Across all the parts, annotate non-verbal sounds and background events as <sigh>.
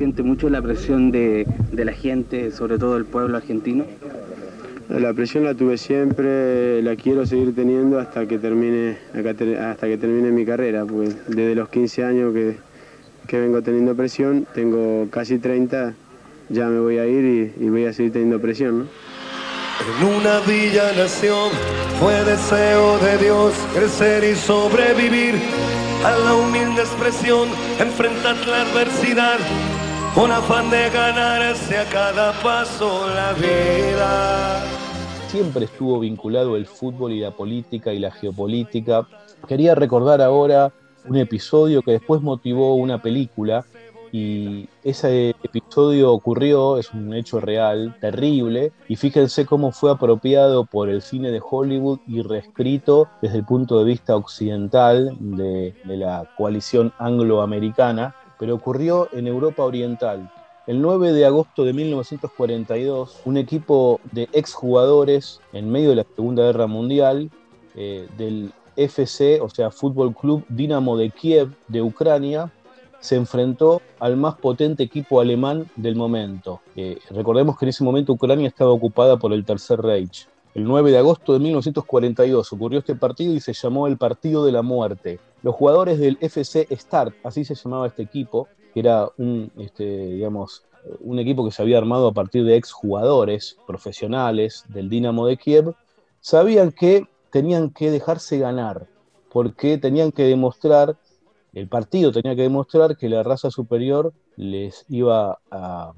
Siente mucho la presión de, de la gente, sobre todo el pueblo argentino. La presión la tuve siempre, la quiero seguir teniendo hasta que termine, hasta que termine mi carrera, pues desde los 15 años que, que vengo teniendo presión, tengo casi 30, ya me voy a ir y, y voy a seguir teniendo presión. ¿no? En una villa nación fue deseo de Dios crecer y sobrevivir a la humilde expresión, enfrentar la adversidad con afán de ganarse a cada paso la vida. siempre estuvo vinculado el fútbol y la política y la geopolítica. Quería recordar ahora un episodio que después motivó una película y ese episodio ocurrió, es un hecho real, terrible, y fíjense cómo fue apropiado por el cine de Hollywood y reescrito desde el punto de vista occidental de, de la coalición angloamericana, pero ocurrió en Europa Oriental. El 9 de agosto de 1942, un equipo de exjugadores en medio de la Segunda Guerra Mundial eh, del FC, o sea, Fútbol Club Dinamo de Kiev de Ucrania, se enfrentó al más potente equipo alemán del momento. Eh, recordemos que en ese momento Ucrania estaba ocupada por el Tercer Reich. El 9 de agosto de 1942 ocurrió este partido y se llamó el Partido de la Muerte. Los jugadores del FC Start, así se llamaba este equipo, que era un, este, digamos, un equipo que se había armado a partir de exjugadores profesionales del Dinamo de Kiev, sabían que tenían que dejarse ganar, porque tenían que demostrar, el partido tenía que demostrar que la raza superior les iba a,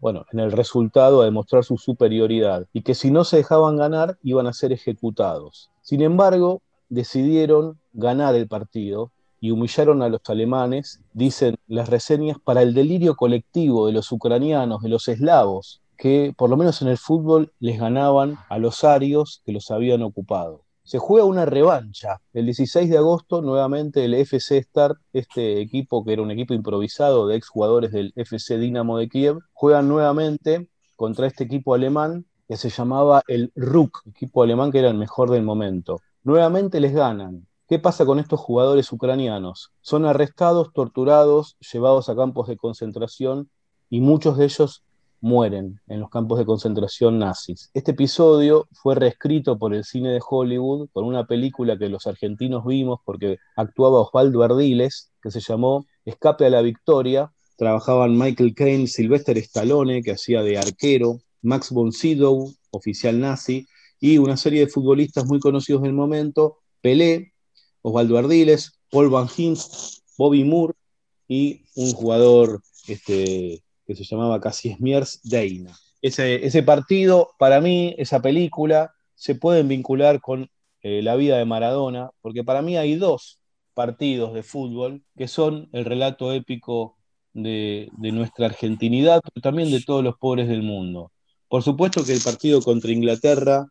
bueno, en el resultado a demostrar su superioridad, y que si no se dejaban ganar iban a ser ejecutados. Sin embargo, decidieron ganar el partido y humillaron a los alemanes, dicen las reseñas, para el delirio colectivo de los ucranianos, de los eslavos, que por lo menos en el fútbol les ganaban a los arios que los habían ocupado. Se juega una revancha. El 16 de agosto, nuevamente el FC Start, este equipo que era un equipo improvisado de exjugadores del FC Dinamo de Kiev, juegan nuevamente contra este equipo alemán que se llamaba el RUK, equipo alemán que era el mejor del momento. Nuevamente les ganan. ¿Qué pasa con estos jugadores ucranianos? Son arrestados, torturados, llevados a campos de concentración y muchos de ellos mueren en los campos de concentración nazis. Este episodio fue reescrito por el cine de Hollywood, por una película que los argentinos vimos porque actuaba Osvaldo Ardiles, que se llamó Escape a la Victoria. Trabajaban Michael Caine, Sylvester Stallone, que hacía de arquero, Max von Sydow, oficial nazi, y una serie de futbolistas muy conocidos del momento, Pelé, Osvaldo Ardiles, Paul Van Hinst, Bobby Moore y un jugador este, que se llamaba Casimir Deina. Ese, ese, partido, para mí, esa película, se pueden vincular con eh, la vida de Maradona, porque para mí hay dos partidos de fútbol que son el relato épico de, de nuestra argentinidad, pero también de todos los pobres del mundo. Por supuesto que el partido contra Inglaterra,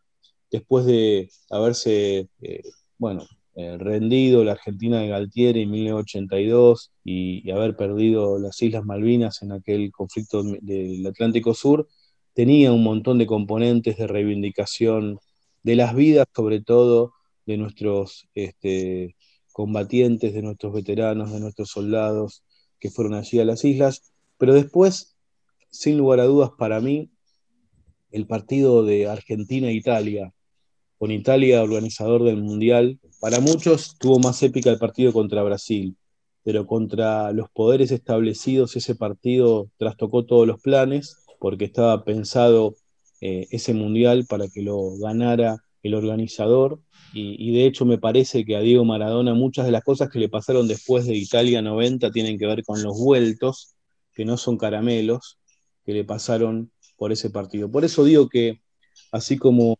después de haberse, eh, bueno, eh, rendido la Argentina de Galtieri en 1982 y, haber perdido las Islas Malvinas en aquel conflicto del Atlántico Sur, tenía un montón de componentes de reivindicación de las vidas, sobre todo de nuestros este, combatientes, de nuestros veteranos, de nuestros soldados que fueron allí a las islas. Pero después, sin lugar a dudas, para mí, el partido de Argentina-Italia, con Italia organizador del Mundial, para muchos tuvo más épica el partido contra Brasil, pero contra los poderes establecidos ese partido trastocó todos los planes, porque estaba pensado eh, ese Mundial para que lo ganara el organizador, y, y, de hecho me parece que a Diego Maradona muchas de las cosas que le pasaron después de Italia 90 tienen que ver con los vueltos, que no son caramelos, que le pasaron por ese partido. Por eso digo que así como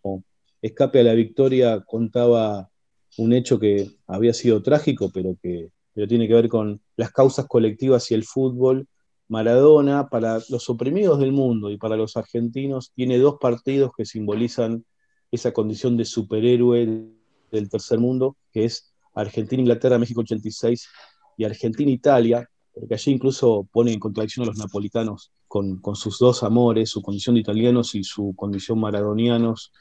Escape a la Victoria contaba un hecho que había sido trágico, pero que tiene que ver con las causas colectivas y el fútbol. Maradona, para los oprimidos del mundo y para los argentinos, tiene dos partidos que simbolizan esa condición de superhéroe del tercer mundo, que es Argentina-Inglaterra, México 86 y Argentina-Italia, porque allí incluso pone en contradicción a los napolitanos con, sus dos amores, su condición de italianos y su condición maradonianos,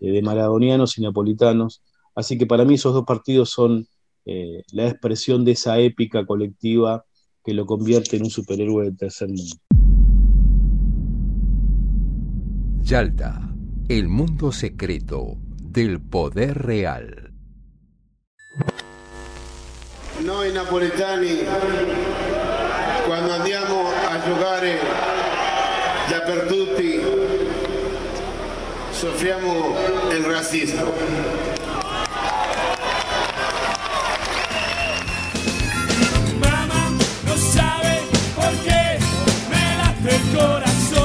de maradonianos y napolitanos. Así que para mí esos dos partidos son eh, la expresión de esa épica colectiva que lo convierte en un superhéroe del tercer mundo. Yalta, el mundo secreto del poder real. Noi napoletani, quando andiamo a giocare dappertutto, soffriamo il razzismo. Mamá no sabe por qué me late el corazón.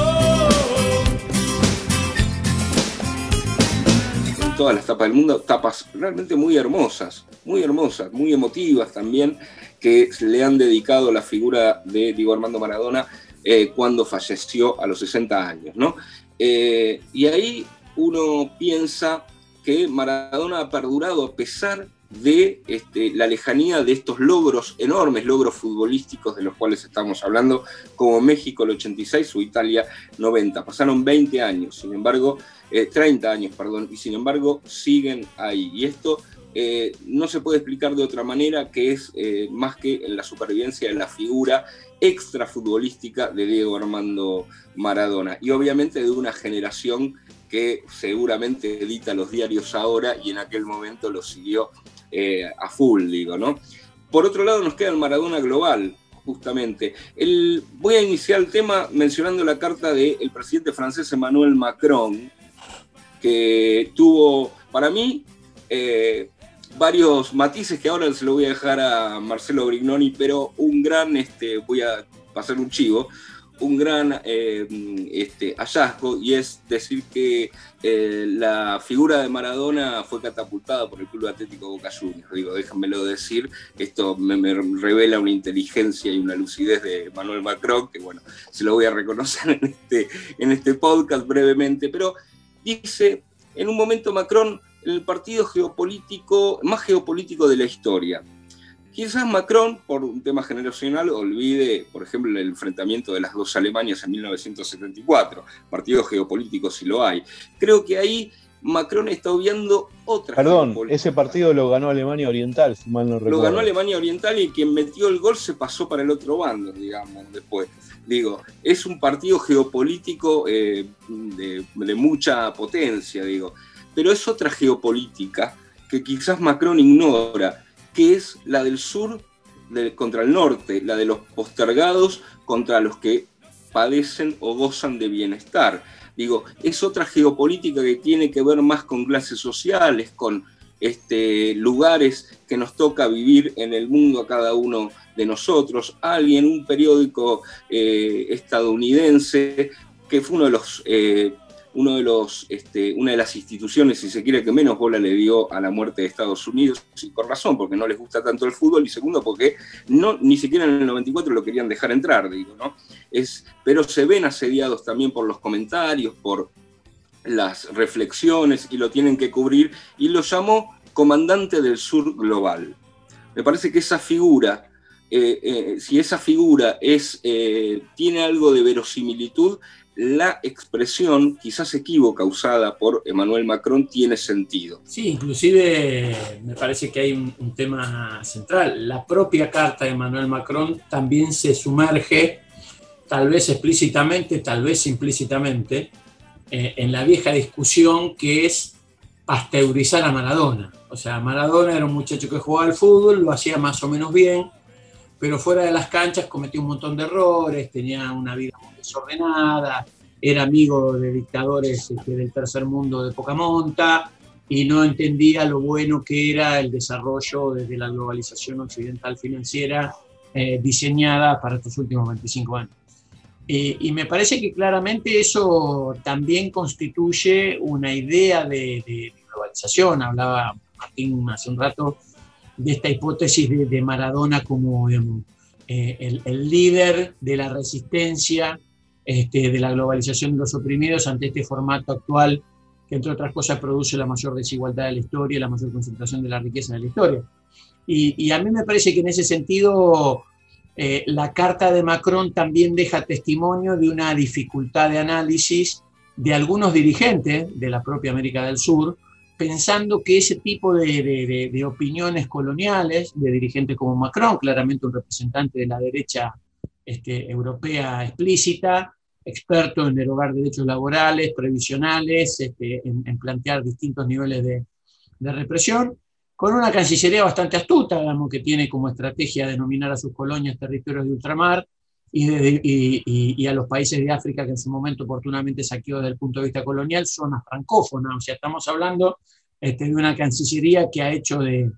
en todas las tapas del mundo, tapas realmente muy hermosas, muy hermosas, muy emotivas también, que le han dedicado la figura de Diego Armando Maradona eh, cuando falleció a los 60 años, ¿no? Eh, y ahí uno piensa que Maradona ha perdurado a pesar de este, la lejanía de estos logros, enormes logros futbolísticos de los cuales estamos hablando, como México el 86 o Italia 90. Pasaron 20 años, sin embargo, eh, 30 años, perdón, y sin embargo siguen ahí. Y esto eh, no se puede explicar de otra manera que es eh, más que en la supervivencia de la figura extrafutbolística de Diego Armando Maradona. Y obviamente de una generación que seguramente edita los diarios ahora y en aquel momento lo siguió eh, a full, digo, ¿no? Por otro lado, nos queda el Maradona Global, justamente. El, voy a iniciar el tema mencionando la carta del presidente francés Emmanuel Macron, que tuvo, para mí, eh, varios matices que ahora se lo voy a dejar a Marcelo Brignoni, pero un gran, este, voy a pasar un chivo, un gran eh, este, hallazgo y es decir que eh, la figura de Maradona fue catapultada por el Club Atlético Boca Juniors. Digo, déjenmelo decir, esto me, revela una inteligencia y una lucidez de Manuel Macron, que bueno, se lo voy a reconocer <laughs> en este, en este podcast brevemente, pero dice, en un momento Macron, el partido geopolítico, más geopolítico de la historia. Quizás Macron, por un tema generacional, olvide, por ejemplo, el enfrentamiento de las dos Alemanias en 1974, partido geopolítico si lo hay. Creo que ahí Macron está obviando otra. Perdón, ese partido lo ganó Alemania Oriental, si mal no recuerdo. Lo ganó Alemania Oriental y quien metió el gol se pasó para el otro bando, digamos, después. Digo, es un partido geopolítico eh, de, de mucha potencia, digo. Pero es otra geopolítica que quizás Macron ignora que es la del sur contra el norte, la de los postergados contra los que padecen o gozan de bienestar. Digo, es otra geopolítica que tiene que ver más con clases sociales, con este, lugares que nos toca vivir en el mundo a cada uno de nosotros. Alguien, un periódico eh, estadounidense, que fue uno de los eh, uno de los, este, una de las instituciones, si se quiere, que menos bola le dio a la muerte de Estados Unidos, y por razón, porque no les gusta tanto el fútbol, y segundo, porque no, ni siquiera en el 94 lo querían dejar entrar, digo, ¿no? Es, pero se ven asediados también por los comentarios, por las reflexiones, y lo tienen que cubrir, y lo llamó comandante del sur global. Me parece que esa figura, eh, eh, si esa figura es, eh, tiene algo de verosimilitud, la expresión, quizás equívoca, usada por Emmanuel Macron, tiene sentido. Sí, inclusive me parece que hay un, tema central. La propia carta de Emmanuel Macron también se sumerge, tal vez explícitamente, tal vez implícitamente, eh, en la vieja discusión que es pasteurizar a Maradona. O sea, Maradona era un muchacho que jugaba al fútbol, lo hacía más o menos bien, pero fuera de las canchas cometió un montón de errores, tenía una vida muy desordenada, era amigo de dictadores este, del tercer mundo de poca monta y no entendía lo bueno que era el desarrollo desde la globalización occidental financiera eh, diseñada para estos últimos 25 años. Eh, y me parece que claramente eso también constituye una idea de, de globalización. Hablaba Martín hace un rato de esta hipótesis de, Maradona como eh, el, líder de la resistencia este, de la globalización de los oprimidos ante este formato actual que entre otras cosas produce la mayor desigualdad de la historia, la mayor concentración de la riqueza de la historia. Y, a mí me parece que en ese sentido eh, la carta de Macron también deja testimonio de una dificultad de análisis de algunos dirigentes de la propia América del Sur, pensando que ese tipo de, opiniones coloniales, de dirigentes como Macron, claramente un representante de la derecha este, europea explícita, experto en derogar derechos laborales, previsionales, este, en, plantear distintos niveles de, represión, con una Cancillería bastante astuta, digamos, que tiene como estrategia denominar a sus colonias territorios de ultramar y, a los países de África que en su momento oportunamente saqueó desde el punto de vista colonial, zonas francófonas. O sea, estamos hablando este, de una Cancillería que ha hecho de,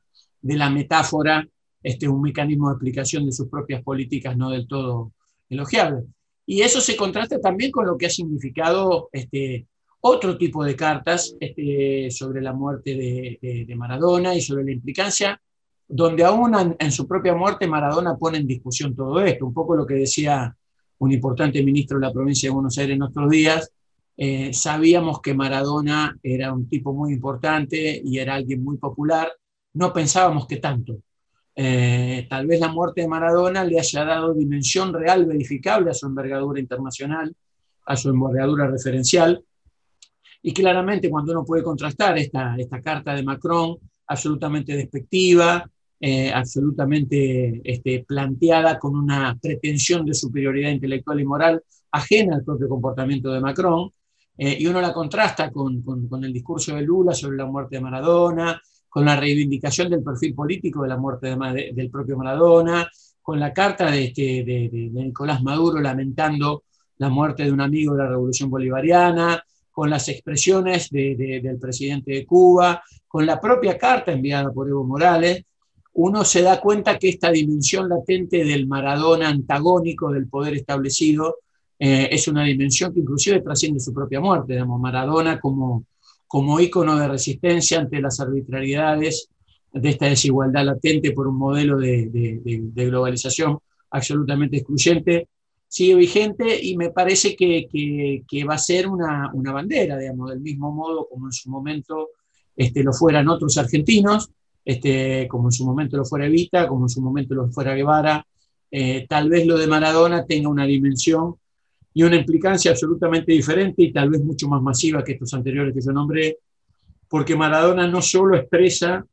la metáfora este, un mecanismo de explicación de sus propias políticas no del todo elogiable. Y eso se contrasta también con lo que ha significado este, otro tipo de cartas este, sobre la muerte de, Maradona y sobre la implicancia, donde aún en, su propia muerte Maradona pone en discusión todo esto, un poco lo que decía un importante ministro de la provincia de Buenos Aires en nuestros días, eh, sabíamos que Maradona era un tipo muy importante y era alguien muy popular, no pensábamos que tanto. Eh, tal vez la muerte de Maradona le haya dado dimensión real, verificable a su envergadura internacional, a su envergadura referencial. Y claramente cuando uno puede contrastar esta, esta carta de Macron, absolutamente despectiva, eh, absolutamente este, planteada con una pretensión de superioridad intelectual y moral ajena al propio comportamiento de Macron, eh, y uno la contrasta con, con, con, el discurso de Lula sobre la muerte de Maradona, con la reivindicación del perfil político de la muerte del propio Maradona, con la carta de, este, de, Nicolás Maduro lamentando la muerte de un amigo de la Revolución Bolivariana, con las expresiones del presidente de Cuba, con la propia carta enviada por Evo Morales, uno se da cuenta que esta dimensión latente del Maradona antagónico del poder establecido eh, es una dimensión que inclusive trasciende su propia muerte. Digamos, Maradona como, como ícono de resistencia ante las arbitrariedades de esta desigualdad latente por un modelo de, globalización absolutamente excluyente, sigue vigente y me parece que, va a ser una, bandera, digamos, del mismo modo como en su momento este, lo fueran otros argentinos, este, como en su momento lo fuera Evita, como en su momento lo fuera Guevara. Eh, tal vez lo de Maradona tenga una dimensión y una implicancia absolutamente diferente y tal vez mucho más masiva que estos anteriores que yo nombré, porque Maradona no solo expresa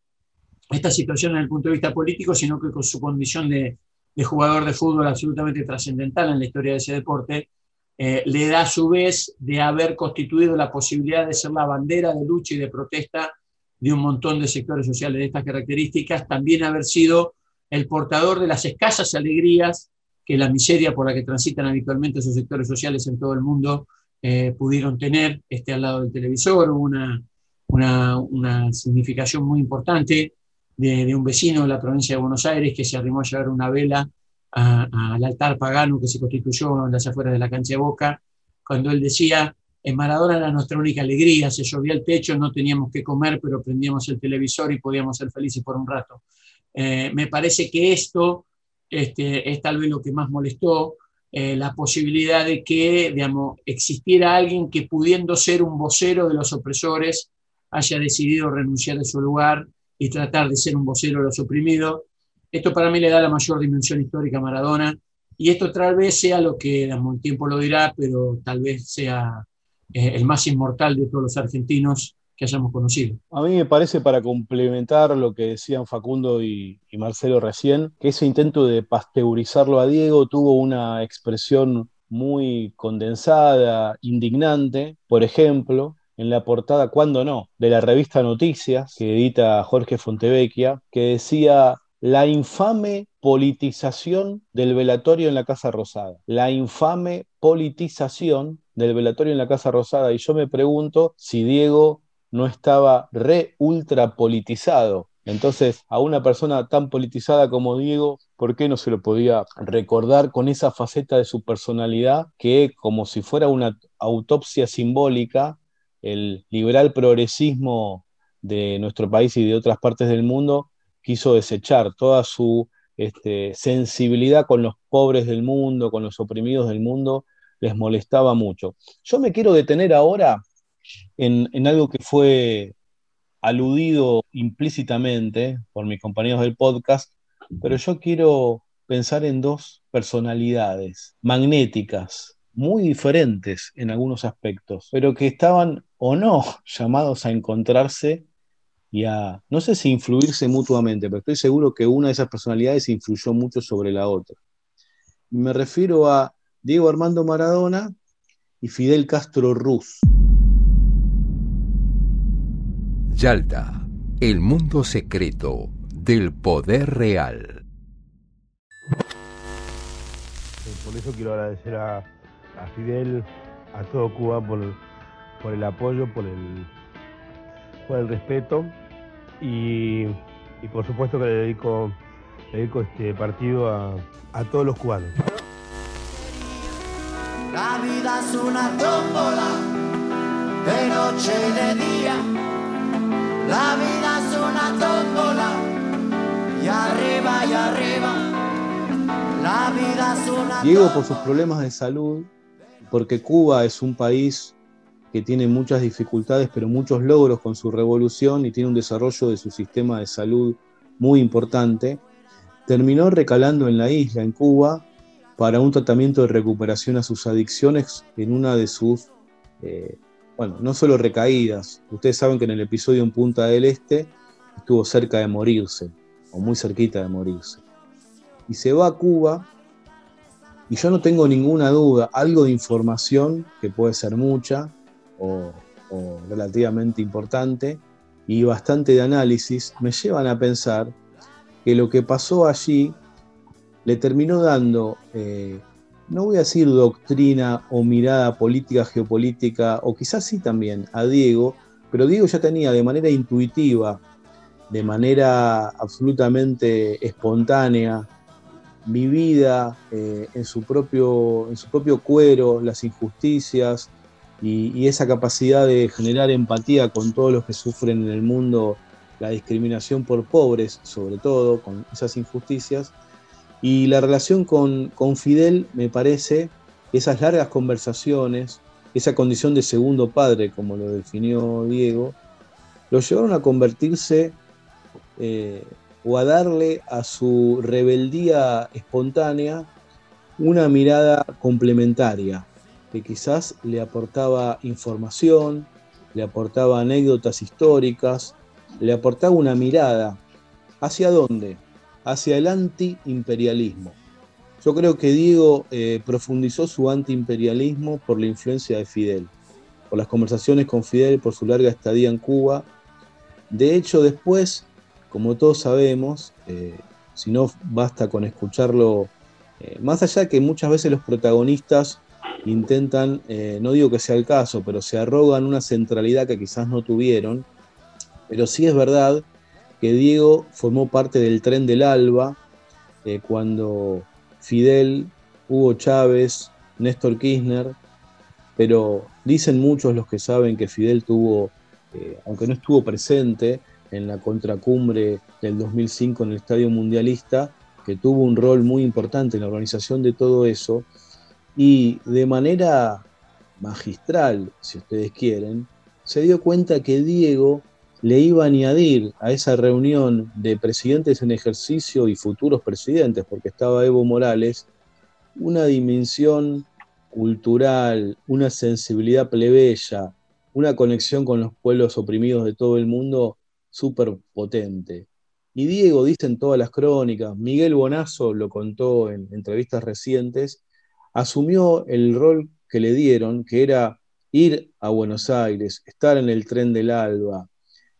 esta situación desde el punto de vista político, sino que con su condición de, jugador de fútbol absolutamente trascendental en la historia de ese deporte, eh, le da a su vez de haber constituido la posibilidad de ser la bandera de lucha y de protesta de un montón de sectores sociales de estas características, también haber sido el portador de las escasas alegrías que la miseria por la que transitan habitualmente esos sectores sociales en todo el mundo eh, pudieron tener este, al lado del televisor, una, una, una significación muy importante de, un vecino de la provincia de Buenos Aires que se arrimó a llevar una vela al altar pagano que se constituyó en las afueras de la cancha de Boca, cuando él decía, en Maradona era nuestra única alegría, se llovía el techo, no teníamos que comer, pero prendíamos el televisor y podíamos ser felices por un rato. Eh, me parece que esto este, es tal vez lo que más molestó, eh, la posibilidad de que digamos, existiera alguien que pudiendo ser un vocero de los opresores haya decidido renunciar a su lugar y tratar de ser un vocero de los oprimidos. Esto para mí le da la mayor dimensión histórica a Maradona y esto tal vez sea lo que, digamos, el tiempo lo dirá, pero tal vez sea el más inmortal de todos los argentinos que hayamos conocido. A mí me parece, para complementar lo que decían Facundo y, Marcelo recién, que ese intento de pasteurizarlo a Diego tuvo una expresión muy condensada, indignante, por ejemplo, en la portada Cuando no, de la revista Noticias, que edita Jorge Fontevecchia, que decía la infame politización del velatorio en la Casa Rosada. La infame politización del velatorio en la Casa Rosada. Y yo me pregunto si Diego no estaba re ultra politizado. Entonces, a una persona tan politizada como Diego, ¿por qué no se lo podía recordar con esa faceta de su personalidad que, como si fuera una autopsia simbólica, el liberal progresismo de nuestro país y de otras partes del mundo, quiso desechar toda su este, sensibilidad con los pobres del mundo, con los oprimidos del mundo, les molestaba mucho. Yo me quiero detener ahora en, algo que fue aludido implícitamente por mis compañeros del podcast, pero yo quiero pensar en dos personalidades magnéticas, muy diferentes en algunos aspectos, pero que estaban o no <laughs> llamados a encontrarse y a, no sé si influirse mutuamente, pero estoy seguro que una de esas personalidades influyó mucho sobre la otra. me refiero a Diego Armando Maradona y Fidel Castro Ruz. Yalta, el mundo secreto del poder real. Por eso quiero agradecer a, Fidel, a todo Cuba por, por el apoyo, por el, por el respeto y, por supuesto que le dedico, dedico este partido a, a todos los cubanos. La vida es una tómbola de noche y de día. La vida es una tómbola y arriba y arriba. La vida es una Diego por sus problemas de salud, porque Cuba es un país que tiene muchas dificultades, pero muchos logros con su revolución y tiene un desarrollo de su sistema de salud muy importante, terminó recalando en la isla, en Cuba, para un tratamiento de recuperación a sus adicciones en una de sus, eh, bueno, no solo recaídas, ustedes saben que en el episodio en Punta del Este estuvo cerca de morirse, o muy cerquita de morirse. Y se va a Cuba, y yo no tengo ninguna duda, algo de información, que puede ser mucha, o, relativamente importante y bastante de análisis me llevan a pensar que lo que pasó allí le terminó dando, eh, no voy a decir doctrina o mirada política, geopolítica, o quizás sí también a Diego, pero Diego ya tenía de manera intuitiva, de manera absolutamente espontánea, vivida eh, en, su propio, en su propio cuero, las injusticias, y, esa capacidad de generar empatía con todos los que sufren en el mundo la discriminación por pobres, sobre todo, con esas injusticias. Y la relación con, con Fidel, me parece, esas largas conversaciones, esa condición de segundo padre, como lo definió Diego, lo llevaron a convertirse eh, o a darle a su rebeldía espontánea una mirada complementaria, que quizás le aportaba información, le aportaba anécdotas históricas, le aportaba una mirada. ¿Hacia dónde? Hacia el antiimperialismo. Yo creo que Diego eh, profundizó su antiimperialismo por la influencia de Fidel, por las conversaciones con Fidel, por su larga estadía en Cuba. De hecho, después, como todos sabemos, eh, si no basta con escucharlo, eh, más allá que muchas veces los protagonistas intentan, eh, no digo que sea el caso, pero se arrogan una centralidad que quizás no tuvieron. Pero sí es verdad que Diego formó parte del tren del Alba eh, cuando Fidel, Hugo Chávez, Néstor Kirchner, pero dicen muchos los que saben que Fidel tuvo, eh, aunque no estuvo presente en la contracumbre del 2005 en el Estadio Mundialista, que tuvo un rol muy importante en la organización de todo eso, y de manera magistral, si ustedes quieren, se dio cuenta que Diego le iba a añadir a esa reunión de presidentes en ejercicio y futuros presidentes, porque estaba Evo Morales, una dimensión cultural, una sensibilidad plebeya, una conexión con los pueblos oprimidos de todo el mundo súper potente. Y Diego, dicen todas las crónicas, Miguel Bonazo lo contó en entrevistas recientes, asumió el rol que le dieron, que era ir a Buenos Aires, estar en el tren del Alba,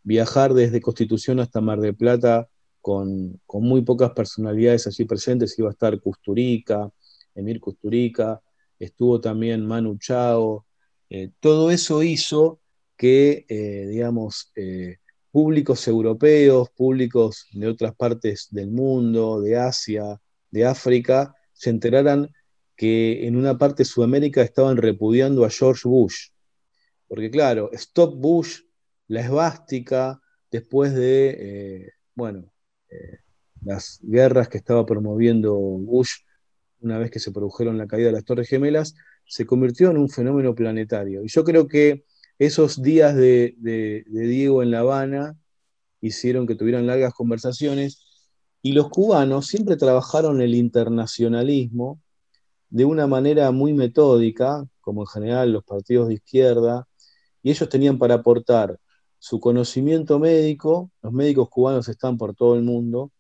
viajar desde Constitución hasta Mar del Plata con, muy pocas personalidades allí presentes. Iba a estar Custurica, Emir Custurica, estuvo también Manu Chao. Eh, todo eso hizo que, eh, digamos, eh, públicos europeos, públicos de otras partes del mundo, de Asia, de África, se enteraran que en una parte de Sudamérica estaban repudiando a George Bush. Porque claro, Stop Bush, la esvástica, después de, eh, bueno, eh, las guerras que estaba promoviendo Bush una vez que se produjeron la caída de las Torres Gemelas, se convirtió en un fenómeno planetario. Y yo creo que esos días de, de Diego en La Habana hicieron que tuvieran largas conversaciones y los cubanos siempre trabajaron el internacionalismo de una manera muy metódica, como en general los partidos de izquierda, y ellos tenían para aportar su conocimiento médico, los médicos cubanos están por todo el mundo,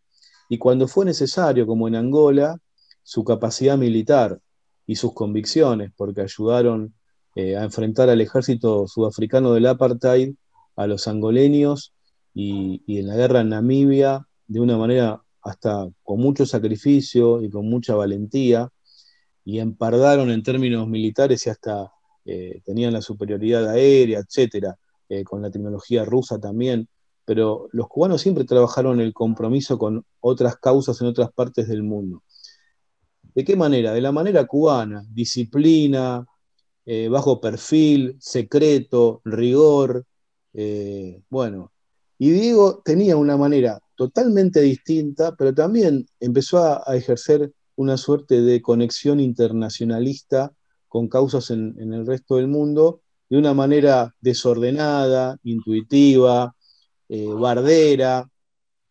y cuando fue necesario, como en Angola, su capacidad militar y sus convicciones, porque ayudaron eh, a enfrentar al ejército sudafricano del apartheid, a los angoleños y, y en la guerra en Namibia, de una manera hasta con mucho sacrificio y con mucha valentía, y empardaron en términos militares y hasta eh, tenían la superioridad aérea, etcétera, eh, con la tecnología rusa también. Pero los cubanos siempre trabajaron el compromiso con otras causas en otras partes del mundo. ¿De qué manera? De la manera cubana, disciplina, eh, bajo perfil, secreto, rigor. bueno, y Diego tenía una manera totalmente distinta, pero también empezó a, a ejercer una suerte de conexión internacionalista con causas en, el resto del mundo de una manera desordenada, intuitiva, eh, bardera,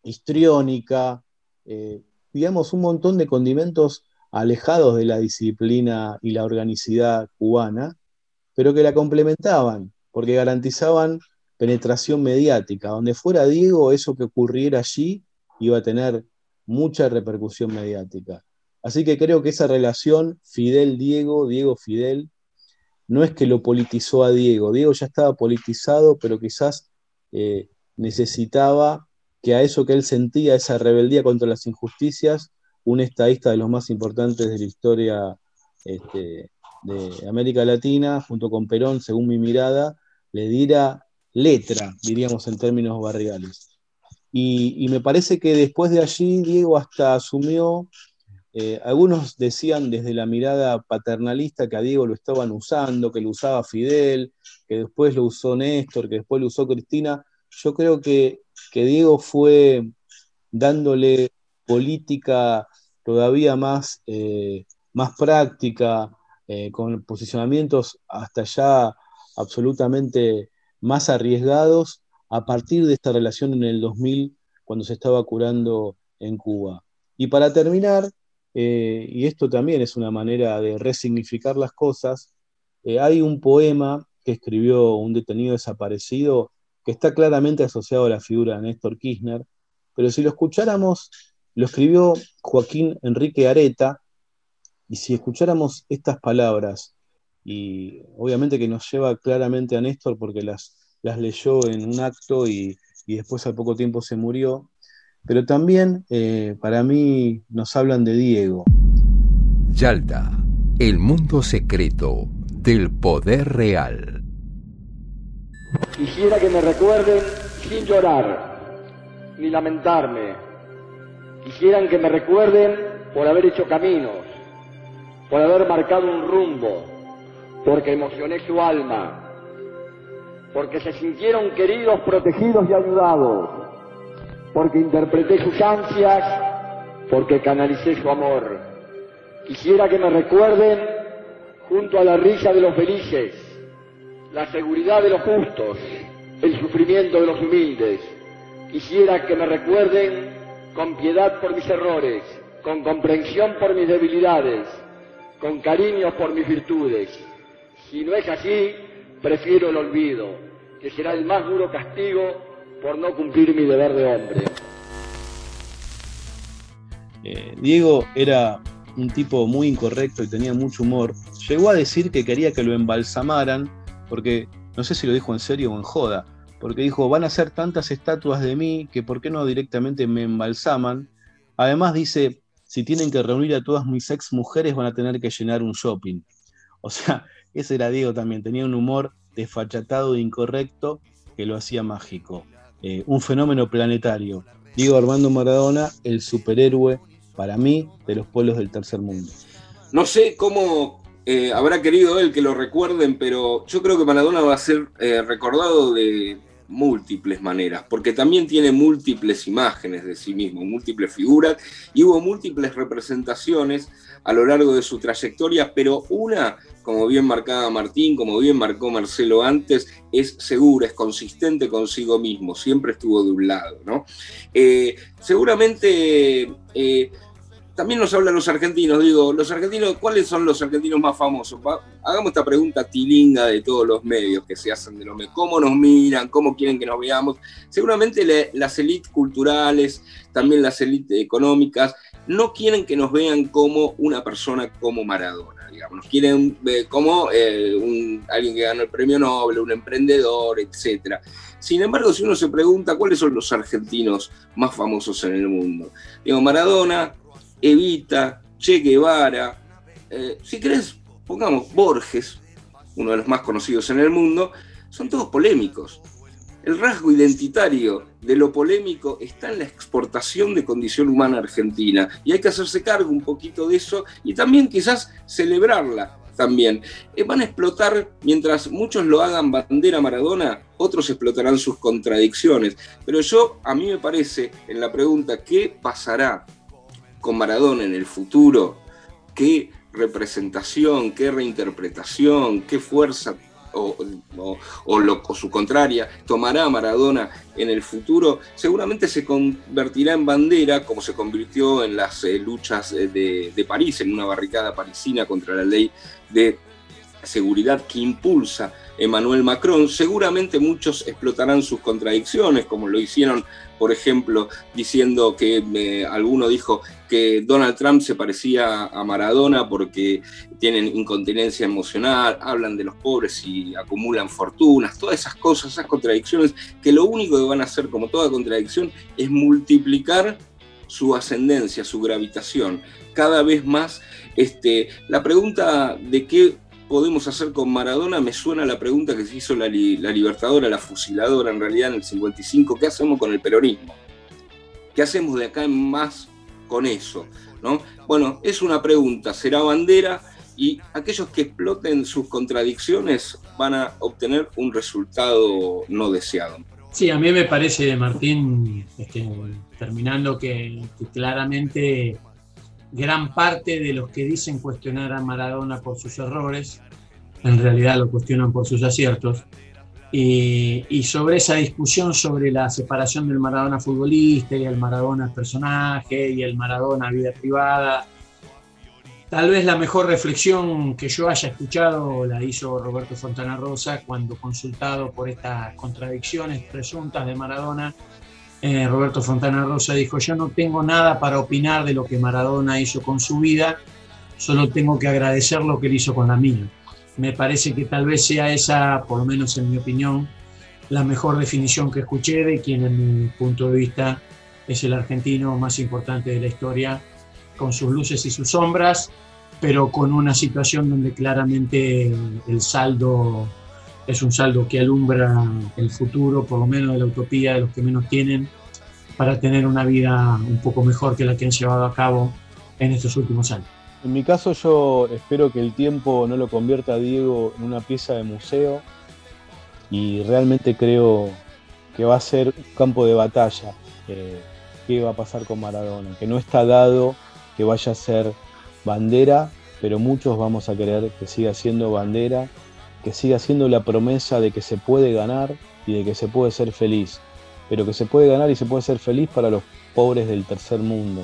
histriónica, eh, digamos, un montón de condimentos alejados de la disciplina y la organicidad cubana, pero que la complementaban, porque garantizaban penetración mediática. Donde fuera Diego, eso que ocurriera allí iba a tener mucha repercusión mediática. Así que creo que esa relación Fidel-Diego, Diego-Fidel, no es que lo politizó a Diego. Diego ya estaba politizado, pero quizás eh, necesitaba que a eso que él sentía, esa rebeldía contra las injusticias, un estadista de los más importantes de la historia este, de América Latina, junto con Perón, según mi mirada, le diera letra, diríamos en términos barriales. y me parece que después de allí Diego hasta asumió eh, algunos decían desde la mirada paternalista que a Diego lo estaban usando, que lo usaba Fidel, que después lo usó Néstor, que después lo usó Cristina. Yo creo que, Diego fue dándole política todavía más, eh, más práctica, eh, con posicionamientos hasta ya absolutamente más arriesgados a partir de esta relación en el 2000, cuando se estaba curando en Cuba. Y para terminar, eh, y esto también es una manera de resignificar las cosas, eh, hay un poema que escribió un detenido desaparecido que está claramente asociado a la figura de Néstor Kirchner, pero si lo escucháramos, lo escribió Joaquín Enrique Areta, y si escucháramos estas palabras, y obviamente que nos lleva claramente a Néstor porque las, las leyó en un acto y, y después al poco tiempo se murió, pero también eh, para mí nos hablan de Diego. Yalta, el mundo secreto del poder real. Quisiera que me recuerden sin llorar ni lamentarme. Quisieran que me recuerden por haber hecho caminos, por haber marcado un rumbo, porque emocioné su alma, porque se sintieron queridos, protegidos y ayudados porque interpreté sus ansias, porque canalicé su amor. Quisiera que me recuerden junto a la risa de los felices, la seguridad de los justos, el sufrimiento de los humildes. Quisiera que me recuerden con piedad por mis errores, con comprensión por mis debilidades, con cariño por mis virtudes. Si no es así, prefiero el olvido, que será el más duro castigo por no cumplir mi deber de hombre. Eh, Diego era un tipo muy incorrecto y tenía mucho humor. Llegó a decir que quería que lo embalsamaran, porque no sé si lo dijo en serio o en joda, porque dijo, van a ser tantas estatuas de mí que por qué no directamente me embalsaman. Además dice, si tienen que reunir a todas mis ex mujeres van a tener que llenar un shopping. O sea, ese era Diego también, tenía un humor desfachatado e incorrecto que lo hacía mágico. Eh, un fenómeno planetario. Diego Armando Maradona, el superhéroe para mí de los pueblos del tercer mundo. No sé cómo eh, habrá querido él que lo recuerden, pero yo creo que Maradona va a ser eh, recordado de, múltiples maneras, porque también tiene múltiples imágenes de sí mismo, múltiples figuras, y hubo múltiples representaciones a lo largo de su trayectoria, pero una, como bien marcaba Martín, como bien marcó Marcelo antes, es segura, es consistente consigo mismo, siempre estuvo de un lado. ¿no? Eh, seguramente... Eh, también nos hablan los argentinos, digo, los argentinos, ¿cuáles son los argentinos más famosos? Hagamos esta pregunta tilinga de todos los medios que se hacen de los medios. ¿Cómo nos miran? ¿Cómo quieren que nos veamos? Seguramente las élites culturales, también las élites económicas, no quieren que nos vean como una persona como Maradona, digamos. Nos quieren ver como eh, alguien que ganó el premio Nobel, un emprendedor, etc. Sin embargo, si uno se pregunta cuáles son los argentinos más famosos en el mundo, digo, Maradona, Evita, Che Guevara, eh, si querés, pongamos Borges, uno de los más conocidos en el mundo, son todos polémicos. El rasgo identitario de lo polémico está en la exportación de condición humana argentina y hay que hacerse cargo un poquito de eso y también quizás celebrarla también. Eh, van a explotar, mientras muchos lo hagan bandera Maradona, otros explotarán sus contradicciones. Pero yo, a mí me parece, en la pregunta, ¿qué pasará con Maradona en el futuro, qué representación, qué reinterpretación, qué fuerza o, o, su contraria tomará Maradona en el futuro, seguramente se convertirá en bandera, como se convirtió en las eh, luchas de, de, París, en una barricada parisina contra la ley de seguridad que impulsa Emmanuel Macron. Seguramente muchos explotarán sus contradicciones, como lo hicieron por ejemplo, diciendo que eh, alguno dijo que Donald Trump se parecía a Maradona porque tienen incontinencia emocional, hablan de los pobres y acumulan fortunas, todas esas cosas, esas contradicciones, que lo único que van a hacer, como toda contradicción, es multiplicar su ascendencia, su gravitación, cada vez más. Este, la pregunta de qué podemos hacer con Maradona? Me suena la pregunta que se hizo la, Libertadora, la fusiladora en realidad en el 55, ¿qué hacemos con el peronismo? ¿Qué hacemos de acá en más con eso? ¿no? Bueno, es una pregunta, será bandera y aquellos que exploten sus contradicciones van a obtener un resultado no deseado. Sí, a mí me parece, Martín, este, terminando que claramente gran parte de los que dicen cuestionar a Maradona por sus errores, en realidad lo cuestionan por sus aciertos. Y, sobre esa discusión sobre la separación del Maradona futbolista y el Maradona personaje y el Maradona vida privada, tal vez la mejor reflexión que yo haya escuchado la hizo Roberto Fontana Rosa cuando consultado por estas contradicciones presuntas de Maradona eh, Roberto Fontana Rosa dijo, yo no tengo nada para opinar de lo que Maradona hizo con su vida, solo tengo que agradecer lo que él hizo con la mía. Me parece que tal vez sea esa, por lo menos en mi opinión, la mejor definición que escuché de quien en mi punto de vista es el argentino más importante de la historia, con sus luces y sus sombras, pero con una situación donde claramente el saldo es un saldo que alumbra el futuro, por lo menos de la utopía de los que menos tienen, para tener una vida un poco mejor que la que han llevado a cabo en estos últimos años. En mi caso yo espero que el tiempo no lo convierta a Diego en una pieza de museo y realmente creo que va a ser un campo de batalla. Eh, ¿Qué va a pasar con Maradona? Que no está dado que vaya a ser bandera, pero muchos vamos a querer que siga siendo bandera que siga siendo la promesa de que se puede ganar y de que se puede ser feliz, pero que se puede ganar y se puede ser feliz para los pobres del tercer mundo.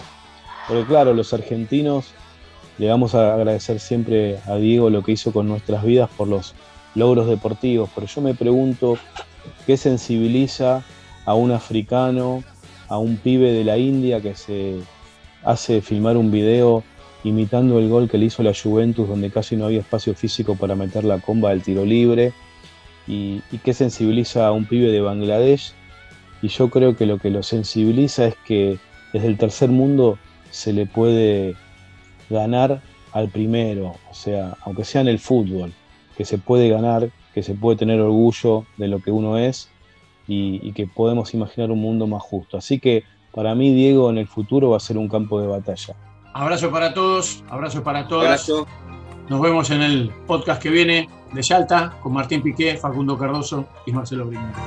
Porque claro, los argentinos le vamos a agradecer siempre a Diego lo que hizo con nuestras vidas por los logros deportivos, pero yo me pregunto qué sensibiliza a un africano, a un pibe de la India que se hace filmar un video imitando el gol que le hizo la Juventus, donde casi no había espacio físico para meter la comba del tiro libre, y, que sensibiliza a un pibe de Bangladesh. Y yo creo que lo que lo sensibiliza es que desde el tercer mundo se le puede ganar al primero, o sea, aunque sea en el fútbol, que se puede ganar, que se puede tener orgullo de lo que uno es y, y que podemos imaginar un mundo más justo. Así que para mí Diego en el futuro va a ser un campo de batalla. Abrazo para todos, abrazo para todas. Nos vemos en el podcast que viene de Yalta con Martín Piqué, Facundo Cardoso y Marcelo Brindisi.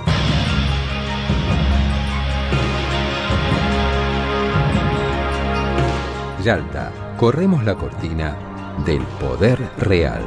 Yalta, corremos la cortina del poder real.